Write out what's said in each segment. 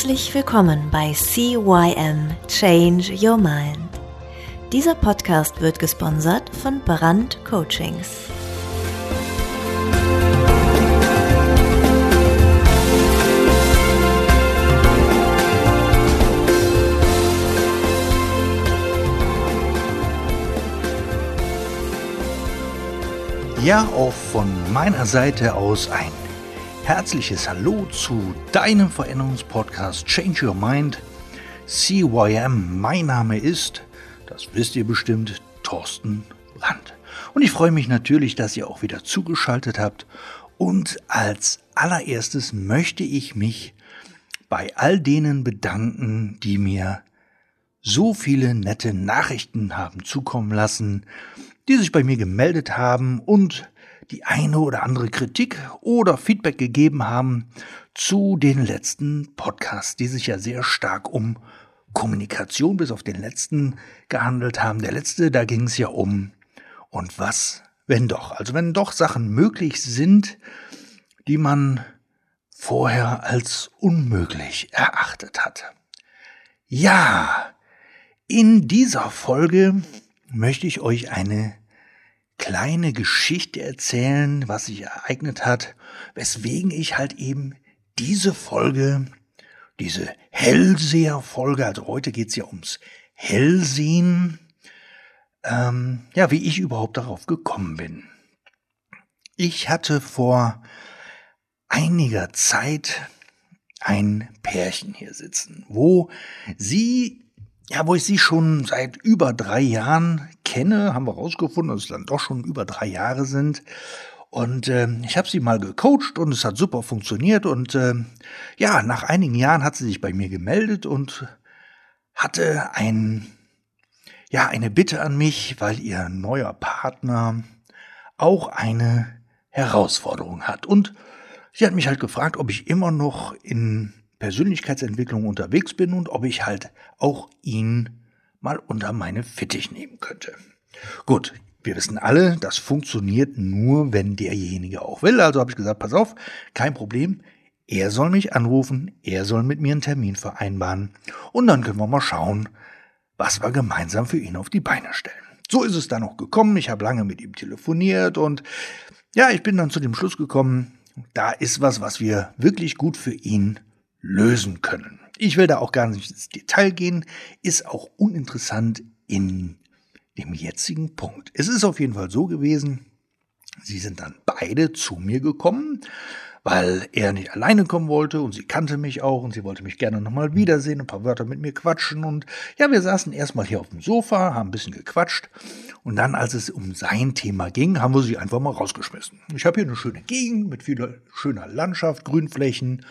Herzlich willkommen bei CYM Change Your Mind. Dieser Podcast wird gesponsert von Brand Coachings. Ja, auch von meiner Seite aus ein herzliches Hallo zu deinem Veränderungspodcast Change Your Mind. CYM, mein Name ist, das wisst ihr bestimmt, Thorsten Brandt. Und ich freue mich natürlich, dass ihr auch wieder zugeschaltet habt. Und als allererstes möchte ich mich bei all denen bedanken, die mir so viele nette Nachrichten haben zukommen lassen, die sich bei mir gemeldet haben und die eine oder andere Kritik oder Feedback gegeben haben zu den letzten Podcasts, die sich ja sehr stark um Kommunikation bis auf den letzten gehandelt haben. Der letzte, da ging es ja um und was, wenn doch. Also wenn doch Sachen möglich sind, die man vorher als unmöglich erachtet hat. Ja, in dieser Folge möchte ich euch eine kleine Geschichte erzählen, was sich ereignet hat, weswegen ich halt eben diese Folge, diese Hellseher-Folge, also heute geht's ja ums Hellsehen, ähm, ja, wie ich überhaupt darauf gekommen bin. Ich hatte vor einiger Zeit ein Pärchen hier sitzen, wo sie ja, wo ich sie schon seit über drei Jahren kenne, haben wir rausgefunden, dass es dann doch schon über drei Jahre sind. Und äh, ich habe sie mal gecoacht und es hat super funktioniert. Und äh, ja, nach einigen Jahren hat sie sich bei mir gemeldet und hatte ein, ja, eine Bitte an mich, weil ihr neuer Partner auch eine Herausforderung hat. Und sie hat mich halt gefragt, ob ich immer noch in Persönlichkeitsentwicklung unterwegs bin und ob ich halt auch ihn mal unter meine Fittich nehmen könnte. Gut, wir wissen alle, das funktioniert nur, wenn derjenige auch will. Also habe ich gesagt, pass auf, kein Problem. Er soll mich anrufen, er soll mit mir einen Termin vereinbaren und dann können wir mal schauen, was wir gemeinsam für ihn auf die Beine stellen. So ist es dann auch gekommen. Ich habe lange mit ihm telefoniert und ja, ich bin dann zu dem Schluss gekommen, da ist was, was wir wirklich gut für ihn lösen können. Ich will da auch gar nicht ins Detail gehen, ist auch uninteressant in dem jetzigen Punkt. Es ist auf jeden Fall so gewesen, sie sind dann beide zu mir gekommen, weil er nicht alleine kommen wollte und sie kannte mich auch und sie wollte mich gerne nochmal wiedersehen, ein paar Wörter mit mir quatschen und ja, wir saßen erstmal hier auf dem Sofa, haben ein bisschen gequatscht und dann, als es um sein Thema ging, haben wir sie einfach mal rausgeschmissen. Ich habe hier eine schöne Gegend mit vieler schöner Landschaft, Grünflächen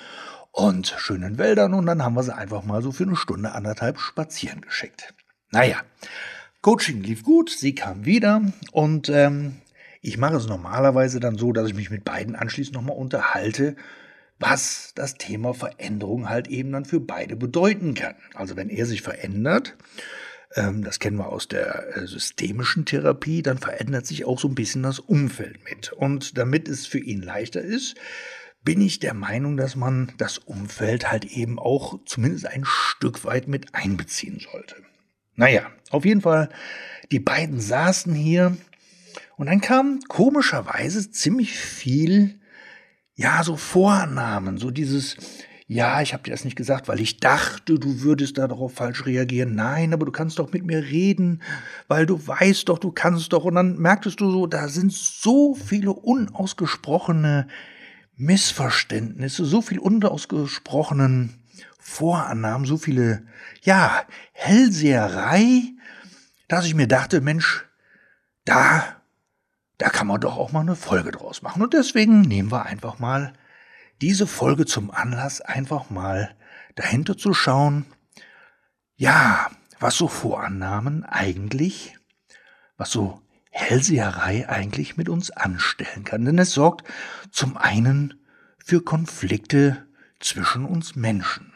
und schönen Wäldern und dann haben wir sie einfach mal so für eine Stunde, anderthalb spazieren geschickt. Naja, Coaching lief gut, sie kam wieder und ähm, ich mache es normalerweise dann so, dass ich mich mit beiden anschließend nochmal unterhalte, was das Thema Veränderung halt eben dann für beide bedeuten kann. Also wenn er sich verändert, ähm, das kennen wir aus der äh, systemischen Therapie, dann verändert sich auch so ein bisschen das Umfeld mit. Und damit es für ihn leichter ist, bin ich der Meinung, dass man das Umfeld halt eben auch zumindest ein Stück weit mit einbeziehen sollte. Naja, auf jeden Fall, die beiden saßen hier und dann kam komischerweise ziemlich viel, ja, so Vornamen, so dieses, ja, ich habe dir das nicht gesagt, weil ich dachte, du würdest darauf falsch reagieren. Nein, aber du kannst doch mit mir reden, weil du weißt doch, du kannst doch. Und dann merktest du so, da sind so viele unausgesprochene Missverständnisse, so viel unausgesprochenen Vorannahmen, so viele, ja, Hellseherei, dass ich mir dachte, Mensch, da, da kann man doch auch mal eine Folge draus machen. Und deswegen nehmen wir einfach mal diese Folge zum Anlass, einfach mal dahinter zu schauen, ja, was so Vorannahmen eigentlich, was so Hellseherei eigentlich mit uns anstellen kann. Denn es sorgt zum einen für Konflikte zwischen uns Menschen.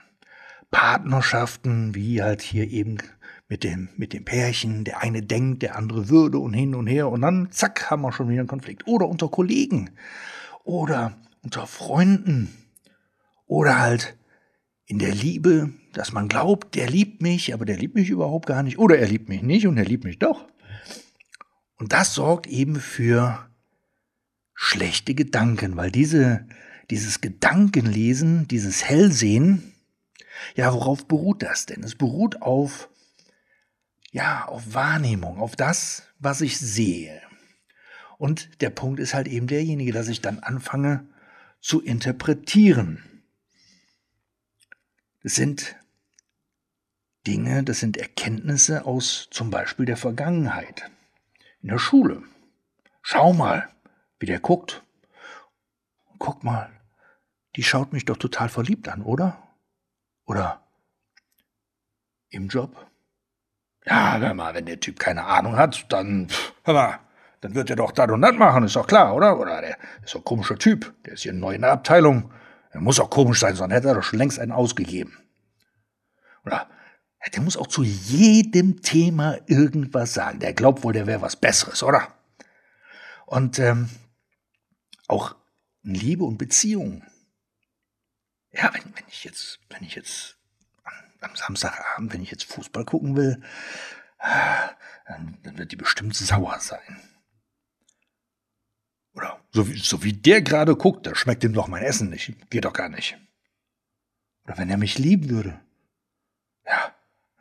Partnerschaften, wie halt hier eben mit dem, mit dem Pärchen, der eine denkt, der andere würde und hin und her und dann zack, haben wir schon wieder einen Konflikt. Oder unter Kollegen oder unter Freunden oder halt in der Liebe, dass man glaubt, der liebt mich, aber der liebt mich überhaupt gar nicht. Oder er liebt mich nicht und er liebt mich doch. Und das sorgt eben für schlechte Gedanken, weil diese, dieses Gedankenlesen, dieses Hellsehen, ja, worauf beruht das denn? Es beruht auf, ja, auf Wahrnehmung, auf das, was ich sehe. Und der Punkt ist halt eben derjenige, dass ich dann anfange zu interpretieren. Das sind Dinge, das sind Erkenntnisse aus zum Beispiel der Vergangenheit. In der Schule. Schau mal, wie der guckt. Guck mal, die schaut mich doch total verliebt an, oder? Oder im Job? Ja, hör mal, wenn der Typ keine Ahnung hat, dann, hör mal, dann wird er doch das und das machen, ist doch klar, oder? Oder der ist doch ein komischer Typ, der ist hier neu in der Abteilung. Er muss auch komisch sein, sonst hätte er doch schon längst einen ausgegeben. Oder der muss auch zu jedem Thema irgendwas sagen. Der glaubt wohl, der wäre was Besseres, oder? Und ähm, auch Liebe und Beziehung. Ja, wenn, wenn ich jetzt, wenn ich jetzt am, am Samstagabend, wenn ich jetzt Fußball gucken will, dann, dann wird die bestimmt sauer sein. Oder so wie, so wie der gerade guckt, da schmeckt ihm doch mein Essen nicht. Geht doch gar nicht. Oder wenn er mich lieben würde.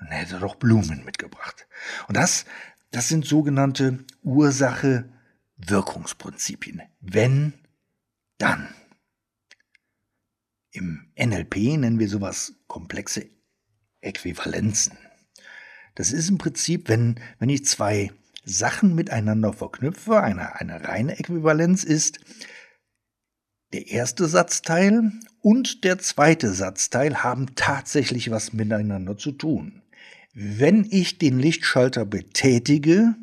Dann hätte er doch Blumen mitgebracht. Und das, das sind sogenannte Ursache-Wirkungsprinzipien. Wenn, dann. Im NLP nennen wir sowas komplexe Äquivalenzen. Das ist im Prinzip, wenn, wenn ich zwei Sachen miteinander verknüpfe, eine, eine reine Äquivalenz ist der erste Satzteil und der zweite Satzteil haben tatsächlich was miteinander zu tun. Wenn ich den Lichtschalter betätige,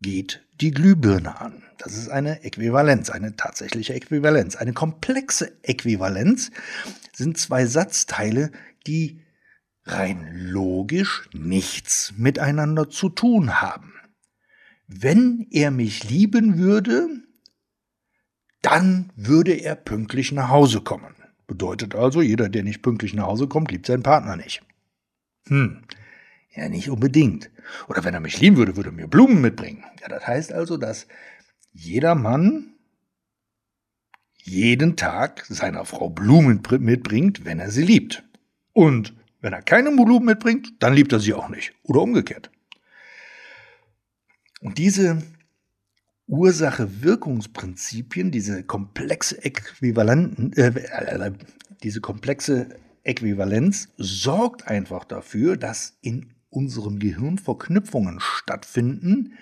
geht die Glühbirne an. Das ist eine Äquivalenz, eine tatsächliche Äquivalenz. Eine komplexe Äquivalenz sind zwei Satzteile, die rein logisch nichts miteinander zu tun haben. Wenn er mich lieben würde, dann würde er pünktlich nach Hause kommen. Bedeutet also, jeder, der nicht pünktlich nach Hause kommt, liebt seinen Partner nicht. Hm, ja, nicht unbedingt. Oder wenn er mich lieben würde, würde er mir Blumen mitbringen. Ja, das heißt also, dass jeder Mann jeden Tag seiner Frau Blumen mitbringt, wenn er sie liebt. Und wenn er keine Blumen mitbringt, dann liebt er sie auch nicht. Oder umgekehrt. Und diese Ursache-Wirkungsprinzipien, diese komplexe Äquivalenten, äh, äh, diese komplexe Äquivalenz sorgt einfach dafür, dass in unserem Gehirn Verknüpfungen stattfinden,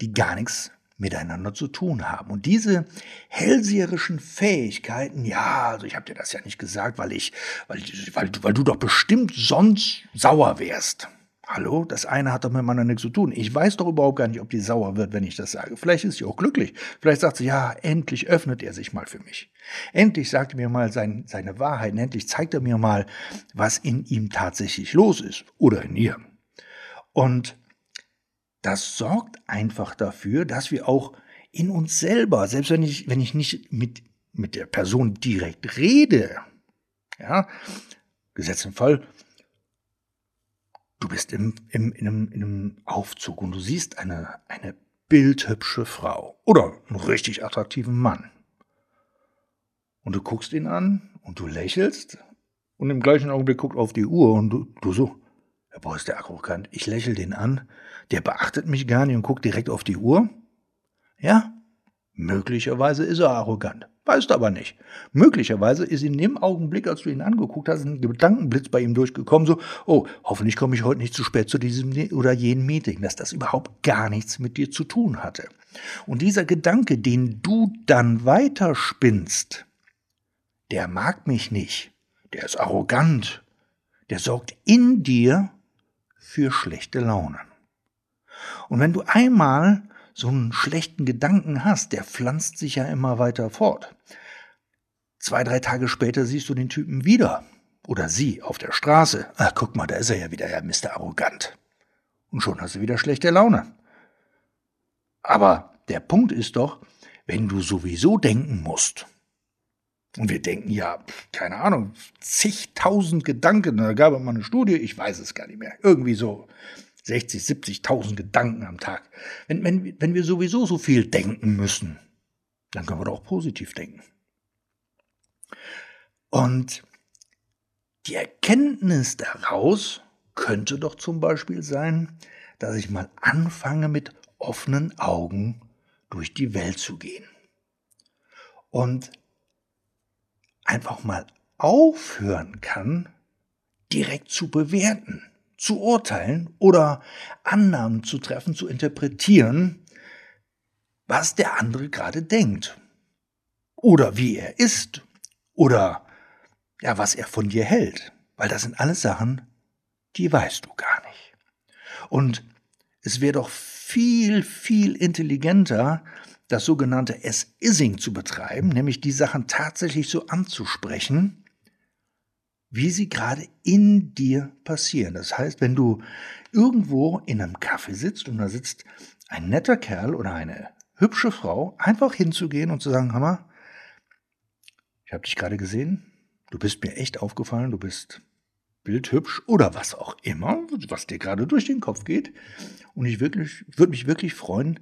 die gar nichts miteinander zu tun haben. Und diese hellseherischen Fähigkeiten, ja, also ich habe dir das ja nicht gesagt, weil ich, weil, weil, weil du doch bestimmt sonst sauer wärst. Hallo, das eine hat doch mit anderen nichts zu tun. Ich weiß doch überhaupt gar nicht, ob die sauer wird, wenn ich das sage. Vielleicht ist sie auch glücklich. Vielleicht sagt sie, ja, endlich öffnet er sich mal für mich. Endlich sagt er mir mal sein, seine Wahrheit. Endlich zeigt er mir mal, was in ihm tatsächlich los ist. Oder in ihr. Und das sorgt einfach dafür, dass wir auch in uns selber, selbst wenn ich, wenn ich nicht mit, mit der Person direkt rede, ja, gesetzt im Fall, du bist im, im, in, einem, in einem Aufzug und du siehst eine, eine bildhübsche Frau oder einen richtig attraktiven Mann. Und du guckst ihn an und du lächelst und im gleichen Augenblick guckt auf die Uhr und du, du so, ja, boah, ist der arrogant. Ich lächel den an, der beachtet mich gar nicht und guckt direkt auf die Uhr. Ja, möglicherweise ist er arrogant. Weißt aber nicht. Möglicherweise ist in dem Augenblick, als du ihn angeguckt hast, ein Gedankenblitz bei ihm durchgekommen, so, oh, hoffentlich komme ich heute nicht zu spät zu diesem oder jenem Meeting, dass das überhaupt gar nichts mit dir zu tun hatte. Und dieser Gedanke, den du dann weiterspinnst, der mag mich nicht, der ist arrogant, der sorgt in dir für schlechte Laune. Und wenn du einmal so einen schlechten Gedanken hast, der pflanzt sich ja immer weiter fort. Zwei, drei Tage später siehst du den Typen wieder. Oder sie auf der Straße. Ach, guck mal, da ist er ja wieder, Herr Mr. Arrogant. Und schon hast du wieder schlechte Laune. Aber der Punkt ist doch, wenn du sowieso denken musst, Und wir denken ja, keine Ahnung, zigtausend Gedanken. Da gab es mal eine Studie, ich weiß es gar nicht mehr. Irgendwie so 60, 70.000 Gedanken am Tag. Wenn, wenn, wenn wir sowieso so viel denken müssen, dann können wir doch positiv denken. Und die Erkenntnis daraus könnte doch zum Beispiel sein, dass ich mal anfange mit offenen Augen durch die Welt zu gehen. Und einfach mal aufhören kann, direkt zu bewerten, zu urteilen oder Annahmen zu treffen, zu interpretieren, was der andere gerade denkt oder wie er ist oder ja, was er von dir hält, weil das sind alles Sachen, die weißt du gar nicht. Und es wäre doch viel, viel intelligenter, das sogenannte As-Ising zu betreiben, nämlich die Sachen tatsächlich so anzusprechen, wie sie gerade in dir passieren. Das heißt, wenn du irgendwo in einem Kaffee sitzt und da sitzt ein netter Kerl oder eine hübsche Frau, einfach hinzugehen und zu sagen, Hammer, ich habe dich gerade gesehen, du bist mir echt aufgefallen, du bist bildhübsch oder was auch immer, was dir gerade durch den Kopf geht. Und ich wirklich, würde mich wirklich freuen,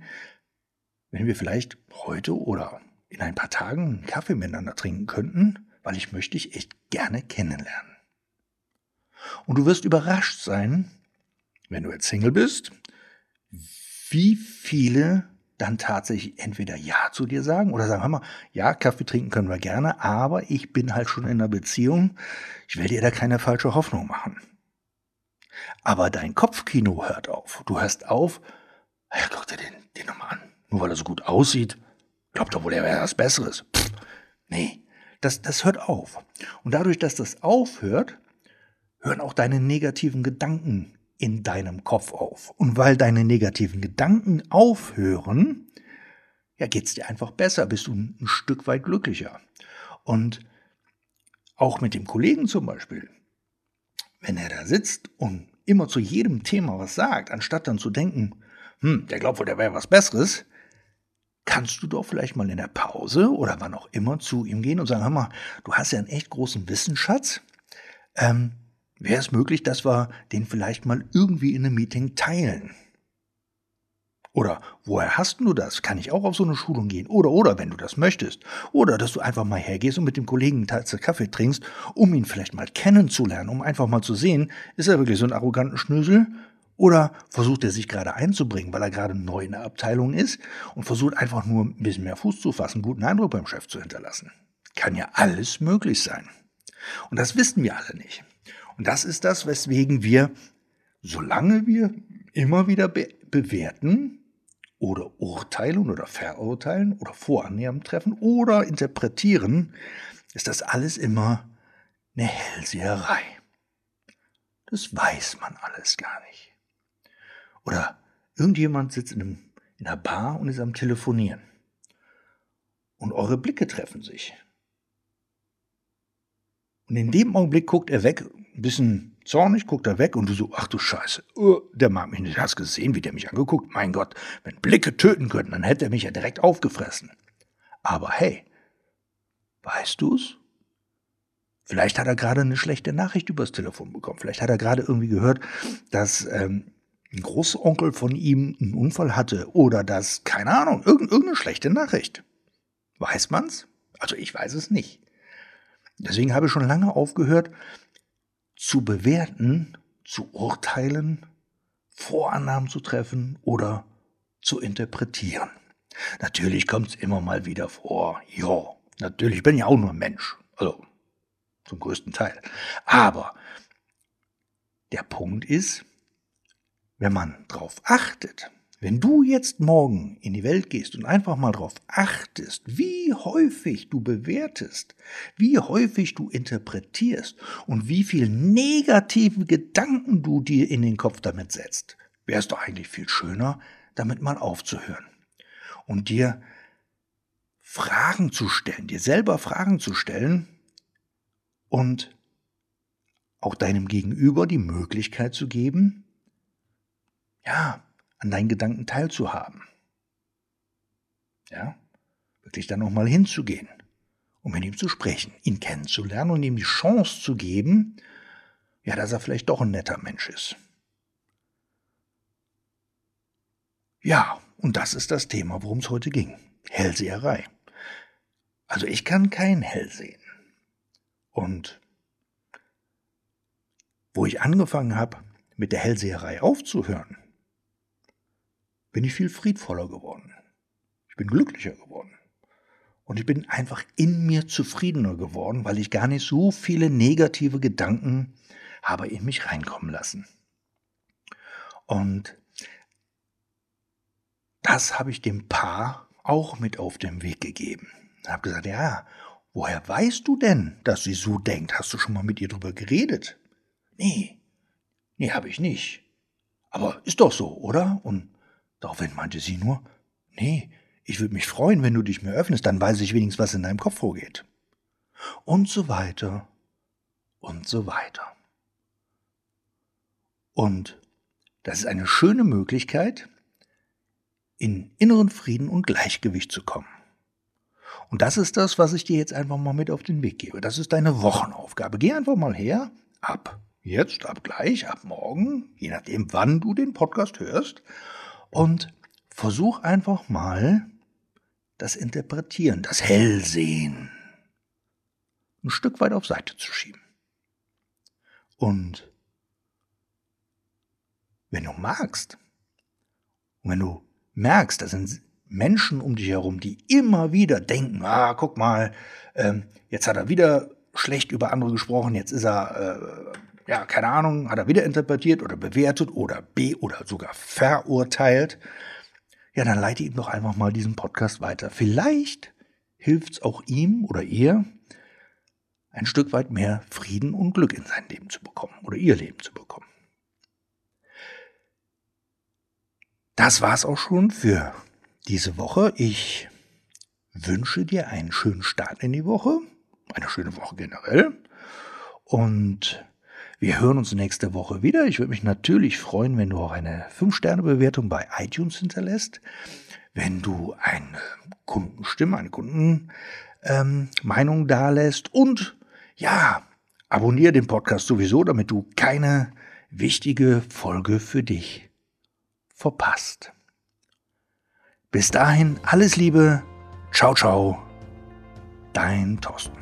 wenn wir vielleicht heute oder in ein paar Tagen einen Kaffee miteinander trinken könnten, weil ich möchte dich echt gerne kennenlernen. Und du wirst überrascht sein, wenn du jetzt Single bist, wie viele dann tatsächlich entweder Ja zu dir sagen oder sagen, hör mal, ja, Kaffee trinken können wir gerne, aber ich bin halt schon in einer Beziehung, ich will dir da keine falsche Hoffnung machen. Aber dein Kopfkino hört auf. Du hörst auf, ja, guck dir den, den nochmal an. Nur weil er so gut aussieht, glaubt er wohl, er wäre was Besseres. Pff, nee, das, das hört auf. Und dadurch, dass das aufhört, hören auch deine negativen Gedanken in deinem Kopf auf. Und weil deine negativen Gedanken aufhören, ja, geht's dir einfach besser, bist du ein Stück weit glücklicher. Und auch mit dem Kollegen zum Beispiel, wenn er da sitzt und immer zu jedem Thema was sagt, anstatt dann zu denken, hm, der glaubt wohl, der wäre was Besseres, kannst du doch vielleicht mal in der Pause oder wann auch immer zu ihm gehen und sagen, hör mal, du hast ja einen echt großen Wissensschatz. Ähm, Wäre es möglich, dass wir den vielleicht mal irgendwie in einem Meeting teilen? Oder woher hast du das? Kann ich auch auf so eine Schulung gehen? Oder, oder, wenn du das möchtest. Oder, dass du einfach mal hergehst und mit dem Kollegen einen Tasse Kaffee trinkst, um ihn vielleicht mal kennenzulernen, um einfach mal zu sehen, ist er wirklich so ein arroganten Schnösel? Oder versucht er sich gerade einzubringen, weil er gerade neu in der Abteilung ist und versucht einfach nur ein bisschen mehr Fuß zu fassen, guten Eindruck beim Chef zu hinterlassen? Kann ja alles möglich sein. Und das wissen wir alle nicht. Und das ist das, weswegen wir, solange wir immer wieder be bewerten oder urteilen oder verurteilen oder Vorannahmen treffen oder interpretieren, ist das alles immer eine Hellseherei. Das weiß man alles gar nicht. Oder irgendjemand sitzt in, einem, in einer Bar und ist am Telefonieren. Und eure Blicke treffen sich. Und in dem Augenblick guckt er weg ein bisschen zornig, guckt er weg und du so, ach du Scheiße, uh, der mag mich nicht. Hast gesehen, wie der mich angeguckt? Mein Gott, wenn Blicke töten könnten, dann hätte er mich ja direkt aufgefressen. Aber hey, weißt du's? Vielleicht hat er gerade eine schlechte Nachricht übers Telefon bekommen. Vielleicht hat er gerade irgendwie gehört, dass ähm, ein Großonkel von ihm einen Unfall hatte oder dass, keine Ahnung, irgendeine schlechte Nachricht. Weiß man's? Also ich weiß es nicht. Deswegen habe ich schon lange aufgehört, zu bewerten, zu urteilen, Vorannahmen zu treffen oder zu interpretieren. Natürlich kommt es immer mal wieder vor. Ja, natürlich, ich bin ja auch nur Mensch. Also zum größten Teil. Aber der Punkt ist, wenn man darauf achtet, wenn du jetzt morgen in die Welt gehst und einfach mal darauf achtest, wie häufig du bewertest, wie häufig du interpretierst und wie viel negative Gedanken du dir in den Kopf damit setzt, wäre es doch eigentlich viel schöner, damit mal aufzuhören und dir Fragen zu stellen, dir selber Fragen zu stellen und auch deinem Gegenüber die Möglichkeit zu geben, ja, an deinen Gedanken teilzuhaben. Ja, wirklich dann nochmal hinzugehen um mit ihm zu sprechen, ihn kennenzulernen und ihm die Chance zu geben, ja, dass er vielleicht doch ein netter Mensch ist. Ja, und das ist das Thema, worum es heute ging. Hellseherei. Also ich kann kein Hell sehen. Und wo ich angefangen habe, mit der Hellseherei aufzuhören, bin ich viel friedvoller geworden. Ich bin glücklicher geworden. Und ich bin einfach in mir zufriedener geworden, weil ich gar nicht so viele negative Gedanken habe in mich reinkommen lassen. Und das habe ich dem Paar auch mit auf den Weg gegeben. Ich habe gesagt, ja, woher weißt du denn, dass sie so denkt? Hast du schon mal mit ihr drüber geredet? Nee, nee, habe ich nicht. Aber ist doch so, oder? Und daraufhin meinte sie nur, nee, ich würde mich freuen, wenn du dich mir öffnest, dann weiß ich wenigstens, was in deinem Kopf vorgeht. Und so weiter und so weiter. Und das ist eine schöne Möglichkeit, in inneren Frieden und Gleichgewicht zu kommen. Und das ist das, was ich dir jetzt einfach mal mit auf den Weg gebe. Das ist deine Wochenaufgabe. Geh einfach mal her, ab jetzt, ab gleich, ab morgen, je nachdem, wann du den Podcast hörst, und versuch einfach mal das Interpretieren, das Hellsehen ein Stück weit auf Seite zu schieben. Und wenn du magst, und wenn du merkst, das sind Menschen um dich herum, die immer wieder denken, ah, guck mal, ähm, jetzt hat er wieder schlecht über andere gesprochen, jetzt ist er, äh, ja, keine Ahnung, hat er wieder interpretiert oder bewertet oder be oder sogar verurteilt, ja, dann leite ihm doch einfach mal diesen Podcast weiter. Vielleicht hilft es auch ihm oder ihr, ein Stück weit mehr Frieden und Glück in sein Leben zu bekommen oder ihr Leben zu bekommen. Das war's auch schon für diese Woche. Ich wünsche dir einen schönen Start in die Woche, eine schöne Woche generell und wir hören uns nächste Woche wieder. Ich würde mich natürlich freuen, wenn du auch eine 5-Sterne-Bewertung bei iTunes hinterlässt, wenn du eine Kundenstimme, eine Kundenmeinung ähm, dalässt und ja, abonniere den Podcast sowieso, damit du keine wichtige Folge für dich verpasst. Bis dahin alles Liebe, ciao, ciao, dein Thorsten.